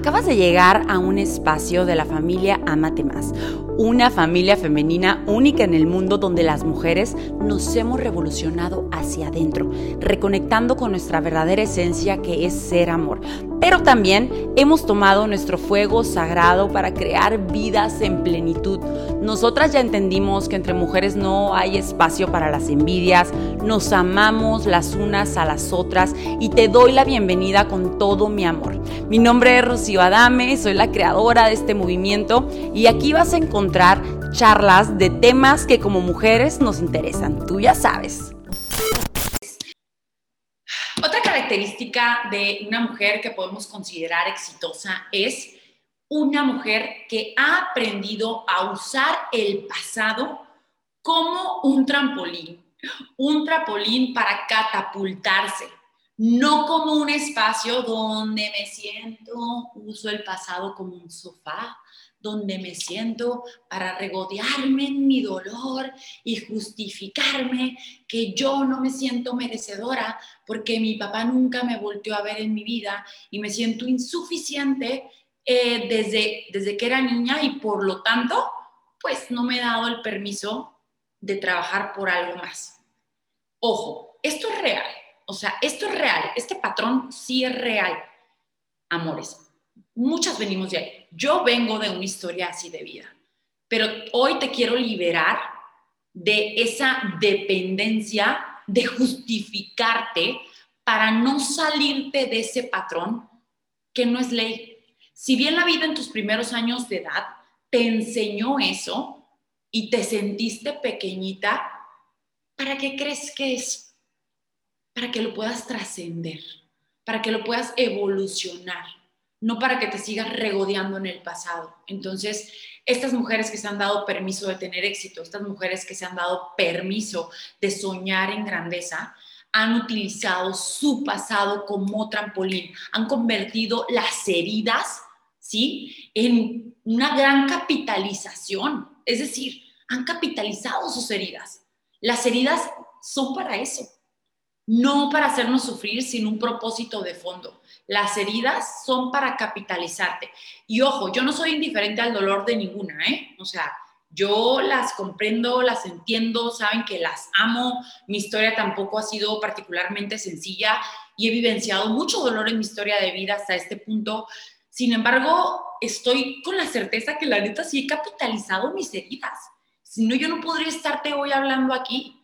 Acabas de llegar a un espacio de la familia Amate Más, una familia femenina única en el mundo donde las mujeres nos hemos revolucionado hacia adentro, reconectando con nuestra verdadera esencia que es ser amor. Pero también hemos tomado nuestro fuego sagrado para crear vidas en plenitud. Nosotras ya entendimos que entre mujeres no hay espacio para las envidias, nos amamos las unas a las otras y te doy la bienvenida con todo mi amor. Mi nombre es Rocío Adame, soy la creadora de este movimiento y aquí vas a encontrar charlas de temas que como mujeres nos interesan. Tú ya sabes. Otra característica de una mujer que podemos considerar exitosa es una mujer que ha aprendido a usar el pasado como un trampolín, un trampolín para catapultarse no como un espacio donde me siento, uso el pasado como un sofá, donde me siento para regodearme en mi dolor y justificarme que yo no me siento merecedora porque mi papá nunca me volteó a ver en mi vida y me siento insuficiente eh, desde, desde que era niña y por lo tanto, pues no me he dado el permiso de trabajar por algo más. Ojo, esto es real o sea, esto es real, este patrón sí es real. Amores, muchas venimos de ahí. Yo vengo de una historia así de vida, pero hoy te quiero liberar de esa dependencia de justificarte para no salirte de ese patrón que no es ley. Si bien la vida en tus primeros años de edad te enseñó eso y te sentiste pequeñita, ¿para qué crees que es? para que lo puedas trascender, para que lo puedas evolucionar, no para que te sigas regodeando en el pasado. Entonces, estas mujeres que se han dado permiso de tener éxito, estas mujeres que se han dado permiso de soñar en grandeza, han utilizado su pasado como trampolín, han convertido las heridas, ¿sí? En una gran capitalización, es decir, han capitalizado sus heridas. Las heridas son para eso, no para hacernos sufrir sin un propósito de fondo. Las heridas son para capitalizarte. Y ojo, yo no soy indiferente al dolor de ninguna, ¿eh? O sea, yo las comprendo, las entiendo, saben que las amo. Mi historia tampoco ha sido particularmente sencilla y he vivenciado mucho dolor en mi historia de vida hasta este punto. Sin embargo, estoy con la certeza que la neta sí he capitalizado mis heridas. Si no, yo no podría estarte hoy hablando aquí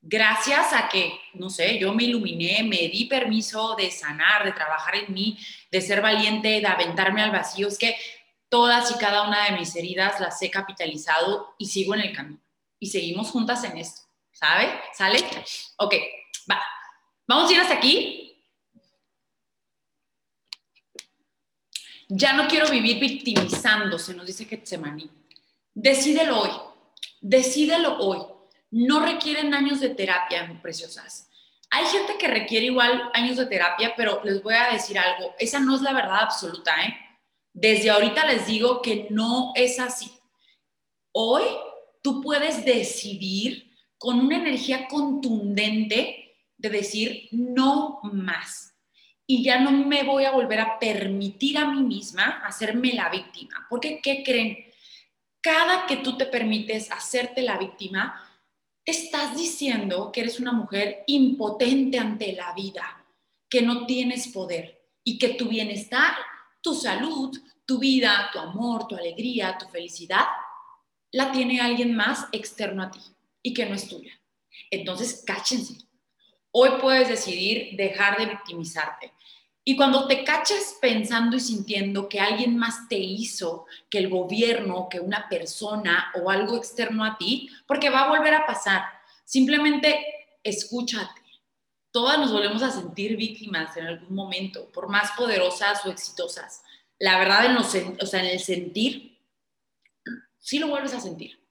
gracias a que, no sé, yo me iluminé, me di permiso de sanar, de trabajar en mí, de ser valiente, de aventarme al vacío, es que todas y cada una de mis heridas las he capitalizado y sigo en el camino. Y seguimos juntas en esto, ¿sabe? ¿Sale? Ok, va. Vamos a ir hasta aquí. Ya no quiero vivir victimizándose, nos dice Getsemani. Decídelo hoy, decídelo hoy no requieren años de terapia, preciosas. Hay gente que requiere igual años de terapia, pero les voy a decir algo, esa no es la verdad absoluta, ¿eh? Desde ahorita les digo que no es así. Hoy tú puedes decidir con una energía contundente de decir no más. Y ya no me voy a volver a permitir a mí misma hacerme la víctima. Porque, ¿qué creen? Cada que tú te permites hacerte la víctima, estás diciendo que eres una mujer impotente ante la vida, que no tienes poder y que tu bienestar, tu salud, tu vida, tu amor, tu alegría, tu felicidad, la tiene alguien más externo a ti y que no es tuya. Entonces, cáchense. Hoy puedes decidir dejar de victimizarte. Y cuando te caches pensando y sintiendo que alguien más te hizo, que el gobierno, que una persona o algo externo a ti, porque va a volver a pasar. Simplemente escúchate. Todas nos volvemos a sentir víctimas en algún momento, por más poderosas o exitosas. La verdad, en, en el sentir, sí lo vuelves a sentir.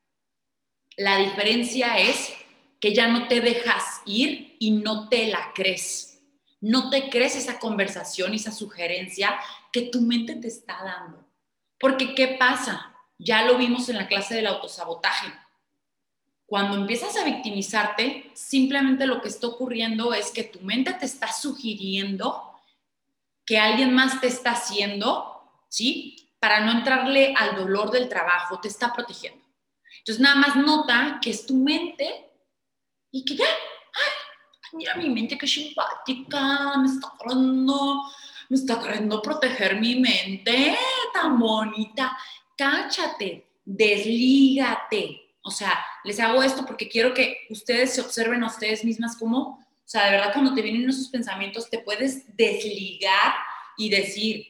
La diferencia es que ya no te dejas ir y no te la crees no te crees esa conversación y esa sugerencia que tu mente te está dando. Porque ¿qué pasa? Ya lo vimos en la clase del autosabotaje. Cuando empiezas a victimizarte, simplemente lo que está ocurriendo es que tu mente te está sugiriendo que alguien más te está haciendo ¿sí? Para no entrarle al dolor del trabajo, te está protegiendo. Entonces, nada más nota que es tu mente y que ya, ay, mira mi mente qué simpática, me está queriendo, me está queriendo proteger mi mente, tan bonita. Cáchate, deslígate. O sea, les hago esto porque quiero que ustedes se observen a ustedes mismas como, o sea, de verdad cuando te vienen esos pensamientos te puedes desligar y decir,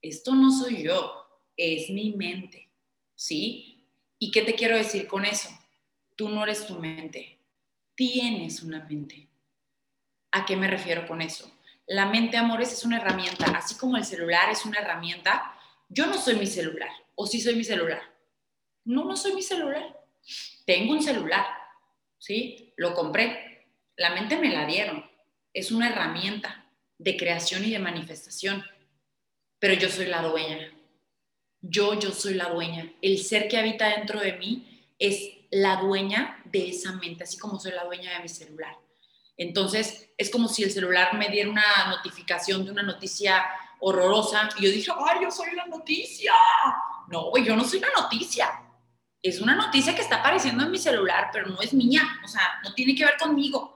esto no soy yo, es mi mente, ¿sí? ¿Y qué te quiero decir con eso? Tú no eres tu mente, tienes una mente. ¿A qué me refiero con eso? La mente, amores, es una herramienta, así como el celular es una herramienta. Yo no soy mi celular, o sí soy mi celular. No, no soy mi celular. Tengo un celular, ¿sí? Lo compré. La mente me la dieron. Es una herramienta de creación y de manifestación pero yo soy la dueña. Yo, yo soy la dueña. El ser que habita dentro de mí es la dueña de esa mente, así como soy la dueña de mi celular. Entonces, es como si el celular me diera una notificación de una noticia horrorosa y yo dije, ay, yo soy la noticia. No, yo no soy la noticia. Es una noticia que está apareciendo en mi celular, pero no es mía. O sea, no tiene que ver conmigo.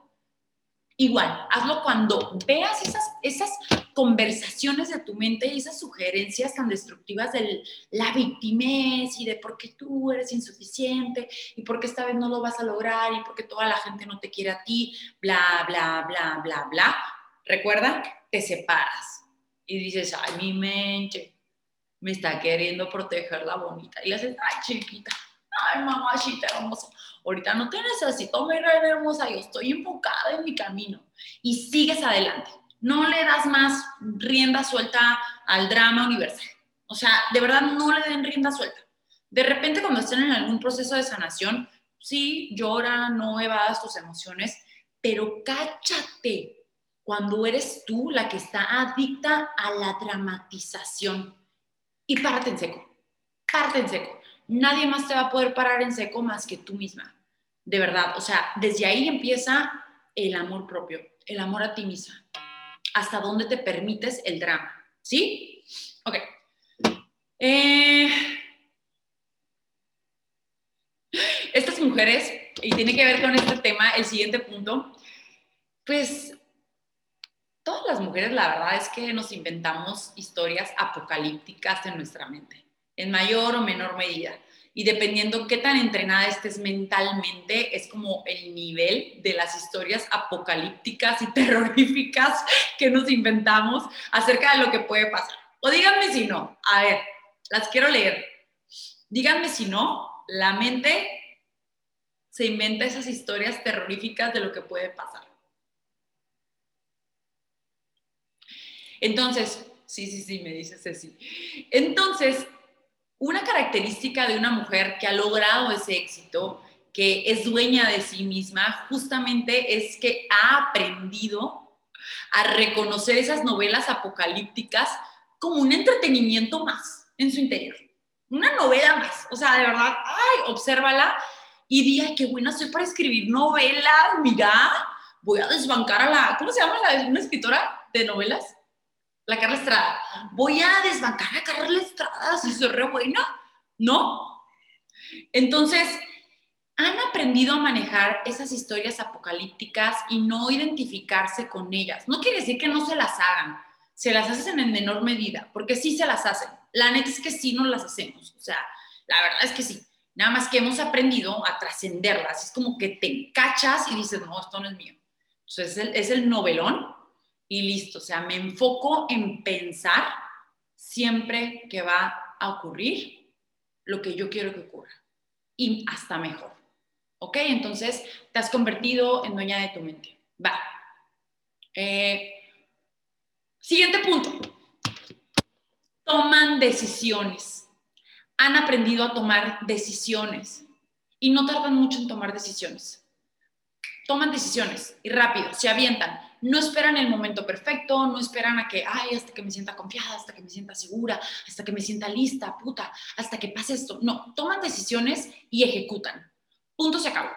Igual, hazlo cuando veas esas, esas conversaciones de tu mente y esas sugerencias tan destructivas de la victimez y de por qué tú eres insuficiente y por qué esta vez no lo vas a lograr y por qué toda la gente no te quiere a ti, bla, bla, bla, bla, bla. Recuerda, te separas y dices, ay, mi mente me está queriendo proteger la bonita. Y le haces, ay, chiquita, ay, mamachita hermosa ahorita no te necesito, mi reina hermosa, yo estoy enfocada en mi camino. Y sigues adelante. No le das más rienda suelta al drama universal. O sea, de verdad no le den rienda suelta. De repente cuando estén en algún proceso de sanación, sí, llora, no evadas tus emociones, pero cáchate cuando eres tú la que está adicta a la dramatización. Y párate en seco, párate en seco nadie más te va a poder parar en seco más que tú misma. De verdad, o sea, desde ahí empieza el amor propio, el amor a ti misma. Hasta dónde te permites el drama, ¿sí? Ok. Eh, estas mujeres, y tiene que ver con este tema, el siguiente punto, pues todas las mujeres, la verdad es que nos inventamos historias apocalípticas en nuestra mente en mayor o menor medida. Y dependiendo qué tan entrenada estés mentalmente, es como el nivel de las historias apocalípticas y terroríficas que nos inventamos acerca de lo que puede pasar. O díganme si no. A ver, las quiero leer. Díganme si no, la mente se inventa esas historias terroríficas de lo que puede pasar. Entonces, sí, sí, sí, me dice Ceci. Entonces, una característica de una mujer que ha logrado ese éxito, que es dueña de sí misma, justamente es que ha aprendido a reconocer esas novelas apocalípticas como un entretenimiento más en su interior. Una novela más. O sea, de verdad, ay, obsérvala y diga, qué buena soy para escribir novelas, mira, voy a desbancar a la, ¿cómo se llama la una escritora de novelas? la Carla Estrada. Voy a desbancar a Carla Estrada si soy re buena. No. Entonces, han aprendido a manejar esas historias apocalípticas y no identificarse con ellas. No quiere decir que no se las hagan, se las hacen en menor medida, porque sí se las hacen. La neta es que sí no las hacemos. O sea, la verdad es que sí. Nada más que hemos aprendido a trascenderlas. Es como que te cachas y dices, no, esto no es mío. Entonces, es el novelón y listo. O sea, me enfoco en pensar siempre que va a ocurrir lo que yo quiero que ocurra y hasta mejor. ¿Ok? Entonces, te has convertido en dueña de tu mente. Va. Eh, siguiente punto. Toman decisiones. Han aprendido a tomar decisiones y no tardan mucho en tomar decisiones. Toman decisiones y rápido, se avientan no esperan el momento perfecto, no esperan a que, ay, hasta que me sienta confiada, hasta que me sienta segura, hasta que me sienta lista, puta, hasta que pase esto. No, toman decisiones y ejecutan. Punto se acabó.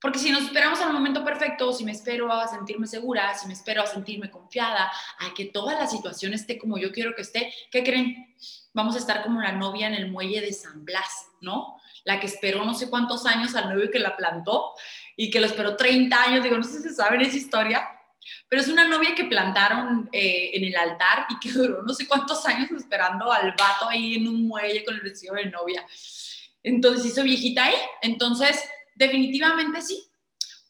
Porque si nos esperamos al momento perfecto, si me espero a sentirme segura, si me espero a sentirme confiada, a que toda la situación esté como yo quiero que esté, ¿qué creen? Vamos a estar como la novia en el muelle de San Blas, ¿no? La que esperó no sé cuántos años al novio que la plantó y que lo esperó 30 años, digo, no sé si saben esa historia, pero es una novia que plantaron eh, en el altar y que duró no sé cuántos años esperando al vato ahí en un muelle con el vestido de novia. Entonces hizo viejita ahí. Entonces, definitivamente sí.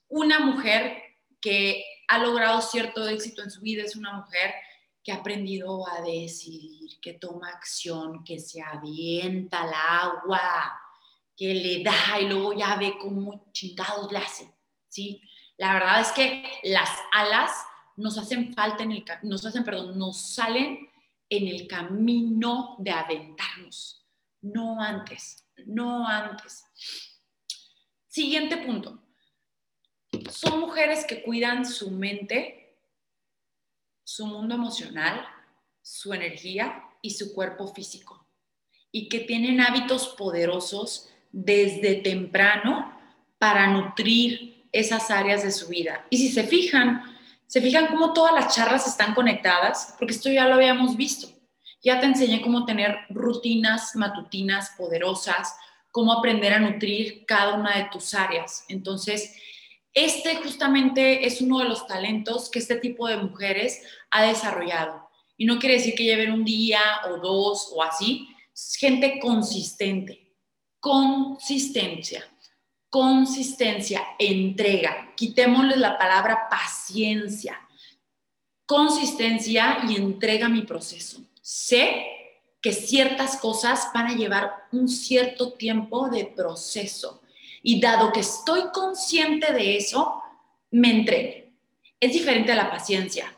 Una mujer que ha logrado cierto éxito en su vida es una mujer que ha aprendido a decidir, que toma acción, que se avienta al agua, que le da y luego ya ve cómo chingados le hace, ¿sí? La verdad es que las alas nos hacen falta en el, nos hacen, perdón, nos salen en el camino de aventarnos, no antes, no antes. Siguiente punto. Son mujeres que cuidan su mente, su mundo emocional, su energía y su cuerpo físico. Y que tienen hábitos poderosos desde temprano para nutrir esas áreas de su vida. Y si se fijan, se fijan cómo todas las charlas están conectadas, porque esto ya lo habíamos visto. Ya te enseñé cómo tener rutinas matutinas poderosas, cómo aprender a nutrir cada una de tus áreas. Entonces, este justamente es uno de los talentos que este tipo de mujeres ha desarrollado. Y no quiere decir que lleven un día o dos o así, es gente consistente, consistencia consistencia, entrega. Quitémosle la palabra paciencia. Consistencia y entrega mi proceso. Sé que ciertas cosas van a llevar un cierto tiempo de proceso. Y dado que estoy consciente de eso, me entrego. Es diferente a la paciencia.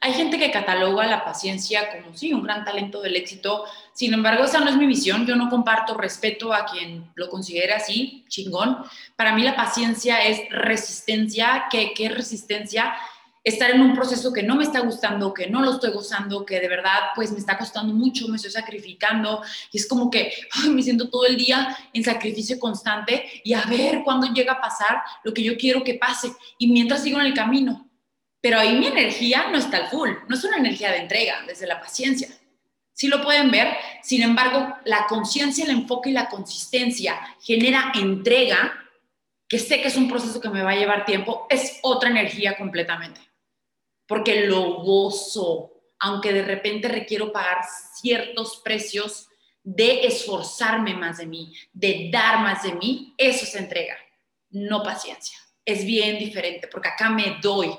Hay gente que cataloga la paciencia como, sí, un gran talento del éxito. Sin embargo, esa no es mi visión. Yo no comparto respeto a quien lo considere así, chingón. Para mí la paciencia es resistencia. ¿Qué, qué resistencia? Estar en un proceso que no me está gustando, que no lo estoy gozando, que de verdad pues me está costando mucho, me estoy sacrificando y es como que me siento todo el día en sacrificio constante y a ver cuándo llega a pasar lo que yo quiero que pase y mientras sigo en el camino pero ahí mi energía no está al full, no es una energía de entrega, desde la paciencia. Sí lo pueden ver, sin embargo, la conciencia, el enfoque y la consistencia genera entrega, que sé que es un proceso que me va a llevar tiempo, es otra energía completamente. Porque lo gozo, aunque de repente requiero pagar ciertos precios de esforzarme más de mí, de dar más de mí, eso es entrega, no paciencia. Es bien diferente, porque acá me doy,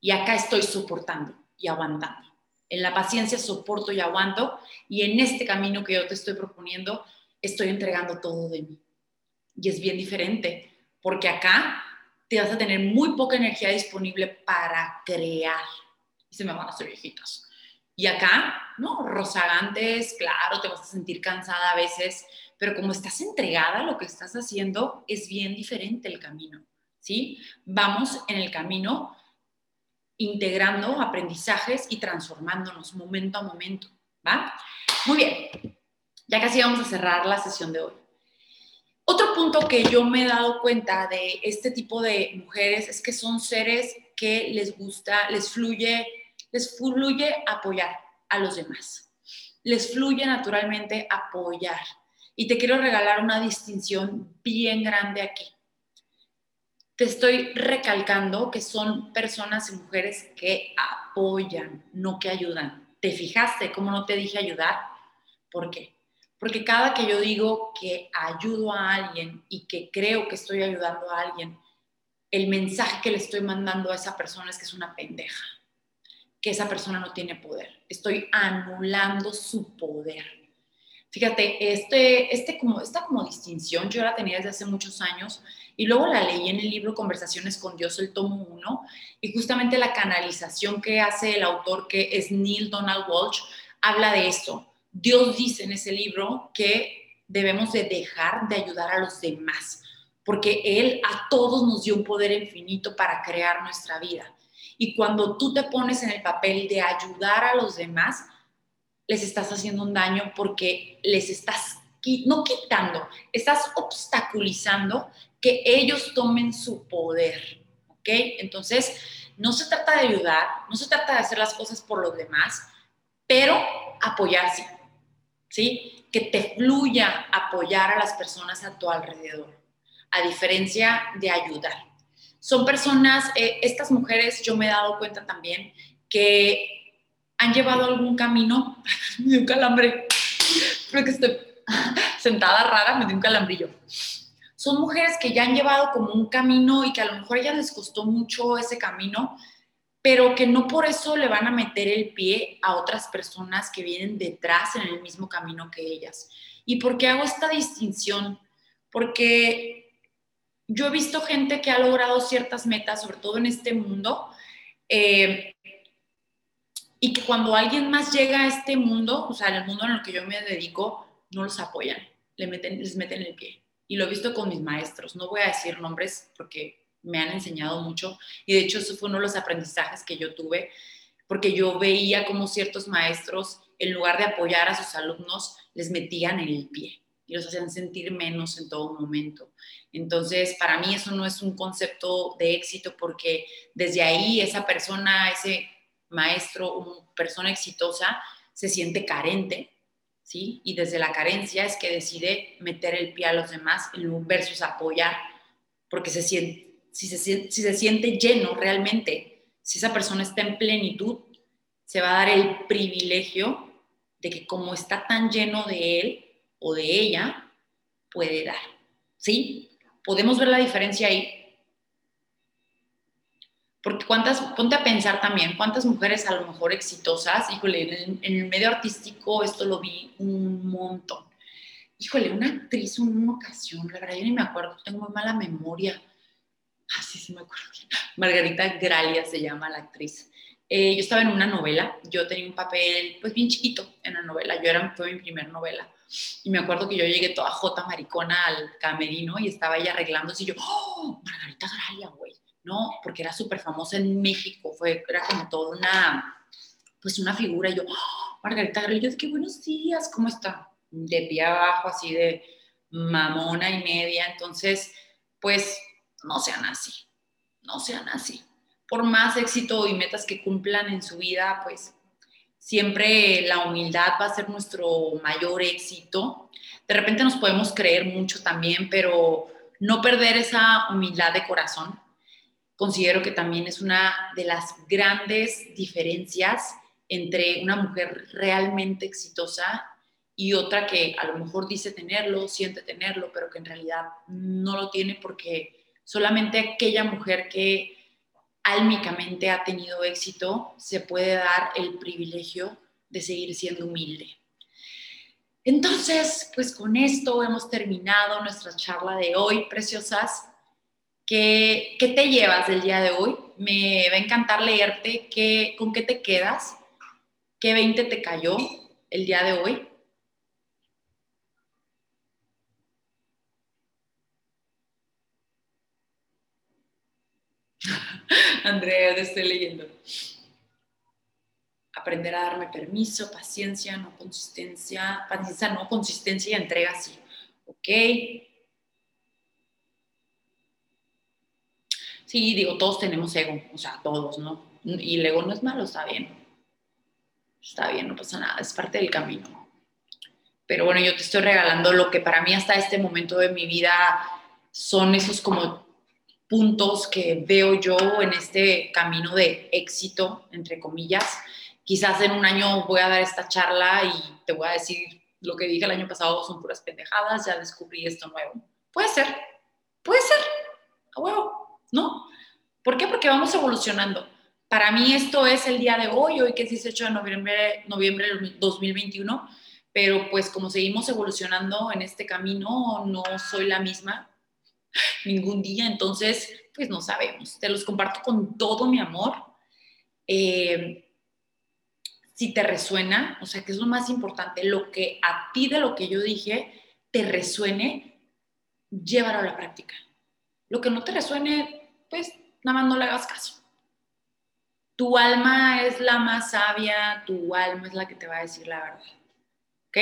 y acá estoy soportando y aguantando. En la paciencia soporto y aguanto y en este camino que yo te estoy proponiendo estoy entregando todo de mí. Y es bien diferente porque acá te vas a tener muy poca energía disponible para crear. Y se me van a hacer viejitos. Y acá, ¿no? Rozagantes, claro, te vas a sentir cansada a veces, pero como estás entregada a lo que estás haciendo, es bien diferente el camino, ¿sí? Vamos en el camino integrando aprendizajes y transformándonos momento a momento, ¿va? Muy bien, ya casi vamos a cerrar la sesión de hoy. Otro punto que yo me he dado cuenta de este tipo de mujeres es que son seres que les gusta, les fluye, les fluye apoyar a los demás. Les fluye naturalmente apoyar. Y te quiero regalar una distinción bien grande aquí te estoy recalcando que son personas y mujeres que apoyan, no que ayudan. ¿Te fijaste cómo no te dije ayudar? ¿Por qué? Porque cada que yo digo que ayudo a alguien y que creo que estoy ayudando a alguien, el mensaje que le estoy mandando a esa persona es que es una pendeja, que esa persona no tiene poder. Estoy anulando su poder. Fíjate, este, este como, esta como distinción yo la tenía desde hace muchos años y luego la leí en el libro Conversaciones con Dios, el tomo 1, y justamente la canalización que hace el autor, que es Neil Donald Walsh, habla de esto. Dios dice en ese libro que debemos de dejar de ayudar a los demás, porque Él a todos nos dio un poder infinito para crear nuestra vida. Y cuando tú te pones en el papel de ayudar a los demás, les estás haciendo un daño porque les estás no quitando, estás obstaculizando que ellos tomen su poder, ¿ok? Entonces, no se trata de ayudar, no se trata de hacer las cosas por los demás, pero apoyarse, ¿sí? Que te fluya apoyar a las personas a tu alrededor, a diferencia de ayudar. Son personas, eh, estas mujeres, yo me he dado cuenta también que han llevado algún camino, me dio un calambre, creo que estoy sentada rara, me dio un calambrillo. Son mujeres que ya han llevado como un camino y que a lo mejor a ellas les costó mucho ese camino, pero que no por eso le van a meter el pie a otras personas que vienen detrás en el mismo camino que ellas. ¿Y por qué hago esta distinción? Porque yo he visto gente que ha logrado ciertas metas, sobre todo en este mundo, eh, y que cuando alguien más llega a este mundo, o sea, en el mundo en el que yo me dedico, no los apoyan, le meten, les meten el pie. Y lo he visto con mis maestros. No voy a decir nombres porque me han enseñado mucho. Y de hecho, eso fue uno de los aprendizajes que yo tuve, porque yo veía como ciertos maestros, en lugar de apoyar a sus alumnos, les metían el pie y los hacían sentir menos en todo momento. Entonces, para mí eso no es un concepto de éxito porque desde ahí esa persona, ese maestro o persona exitosa se siente carente, ¿sí? Y desde la carencia es que decide meter el pie a los demás versus apoyar, porque se siente, si, se, si se siente lleno realmente, si esa persona está en plenitud, se va a dar el privilegio de que como está tan lleno de él o de ella, puede dar, ¿sí? Podemos ver la diferencia ahí porque cuántas, ponte a pensar también, cuántas mujeres a lo mejor exitosas, híjole, en el, medio artístico esto lo vi un montón. Híjole, una actriz en una ocasión, la verdad yo ni me acuerdo, tengo muy mala memoria. Ah, sí, sí me acuerdo. Margarita Gralia se llama la actriz. Eh, yo estaba en una novela, yo tenía un papel pues bien chiquito en la novela, yo era, fue mi primer novela. Y me acuerdo que yo llegué toda jota maricona al camerino y estaba ella arreglándose y yo, ¡oh! Margarita Gralia, güey ¿no? Porque era súper famosa en México, fue, era como toda una, pues una figura. Y yo, ¡Oh, Margarita Garello, yo qué buenos días, ¿cómo está? De pie abajo, así de mamona y media. Entonces, pues no sean así, no sean así. Por más éxito y metas que cumplan en su vida, pues siempre la humildad va a ser nuestro mayor éxito. De repente nos podemos creer mucho también, pero no perder esa humildad de corazón, considero que también es una de las grandes diferencias entre una mujer realmente exitosa y otra que a lo mejor dice tenerlo, siente tenerlo, pero que en realidad no lo tiene porque solamente aquella mujer que álmicamente ha tenido éxito se puede dar el privilegio de seguir siendo humilde. Entonces, pues con esto hemos terminado nuestra charla de hoy, preciosas. ¿Qué, te llevas del día de hoy? Me va a encantar leerte qué, con qué te quedas, qué 20 te cayó el día de hoy. Andrea, te estoy leyendo. Aprender a darme permiso, paciencia, no consistencia, paciencia, no consistencia y entrega, sí. Ok. Sí, digo, todos tenemos ego, o sea, todos, ¿no? Y el ego no es malo, está bien. Está bien, no pasa nada, es parte del camino. Pero bueno, yo te estoy regalando lo que para mí hasta este momento de mi vida son esos como puntos que veo yo en este camino de éxito, entre comillas. Quizás en un año voy a dar esta charla y te voy a decir lo que dije el año pasado son puras pendejadas, ya descubrí esto nuevo. Puede ser, puede ser, a huevo. ¿No? ¿Por qué? Porque vamos evolucionando. Para mí esto es el día de hoy, hoy que es 18 de noviembre, noviembre del 2021, pero pues como seguimos evolucionando en este camino, no soy la misma ningún día, entonces pues no sabemos. Te los comparto con todo mi amor. Eh, si te resuena, o sea, que es lo más importante, lo que a ti de lo que yo dije te resuene, llévalo a la práctica. Lo que no te resuene, pues nada más no le hagas caso. Tu alma es la más sabia, tu alma es la que te va a decir la verdad. ¿Ok?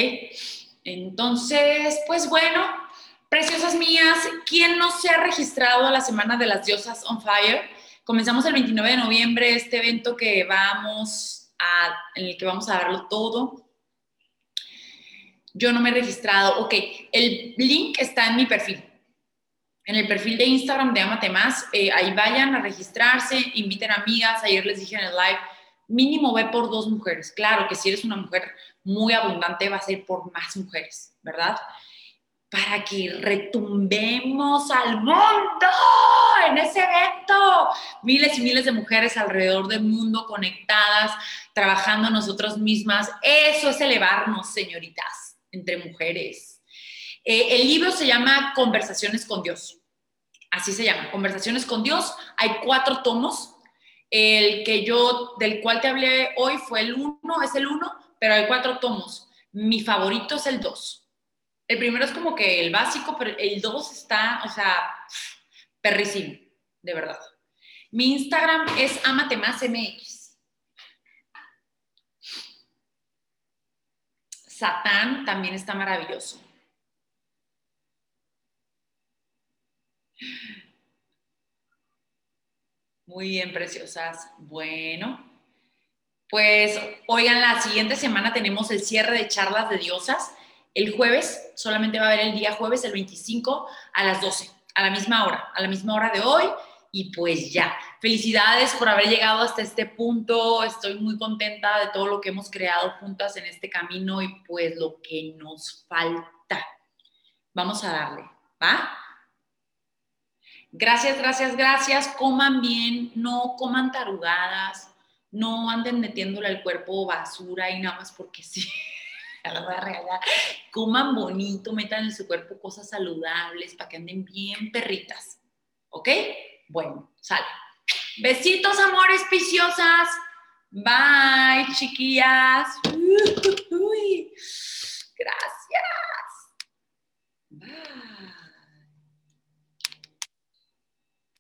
Entonces, pues bueno, preciosas mías, ¿quién no se ha registrado a la Semana de las Diosas on Fire? Comenzamos el 29 de noviembre este evento que vamos a, en el que vamos a darlo todo. Yo no me he registrado. Ok, el link está en mi perfil. En el perfil de Instagram de Amate Más. Eh, ahí vayan a registrarse, inviten amigas. Ayer les dije en el live, mínimo ve por dos mujeres. Claro que si eres una mujer muy abundante, va a ser por más mujeres, ¿verdad? Para que retumbemos al mundo en ese evento. Miles y miles de mujeres alrededor del mundo conectadas, trabajando nosotras mismas. Eso es elevarnos, señoritas, entre mujeres. Eh, el libro se llama Conversaciones con Dios. Así se llama, Conversaciones con Dios. Hay cuatro tomos. El que yo, del cual te hablé hoy fue el uno, es el uno pero hay cuatro tomos. Mi favorito es el 2. El primero es como que el básico, pero el 2 está, o sea, perrísimo, de verdad. Mi Instagram es amatemasmx. Satán también está maravilloso. Muy bien, preciosas. Bueno, pues, oigan, la siguiente semana tenemos el cierre de charlas de diosas. El jueves, solamente va a haber el día jueves, el 25, a las 12, a la misma hora, a la misma hora de hoy. Y pues ya, felicidades por haber llegado hasta este punto. Estoy muy contenta de todo lo que hemos creado juntas en este camino y pues lo que nos falta. Vamos a darle, ¿va? Gracias, gracias, gracias. Coman bien, no coman tarugadas no anden metiéndole al cuerpo basura y nada más porque sí. la voy a. Coman bonito, metan en su cuerpo cosas saludables para que anden bien perritas. ¿Ok? Bueno, sale. Besitos, amores piciosas. Bye, chiquillas. Gracias. Bye.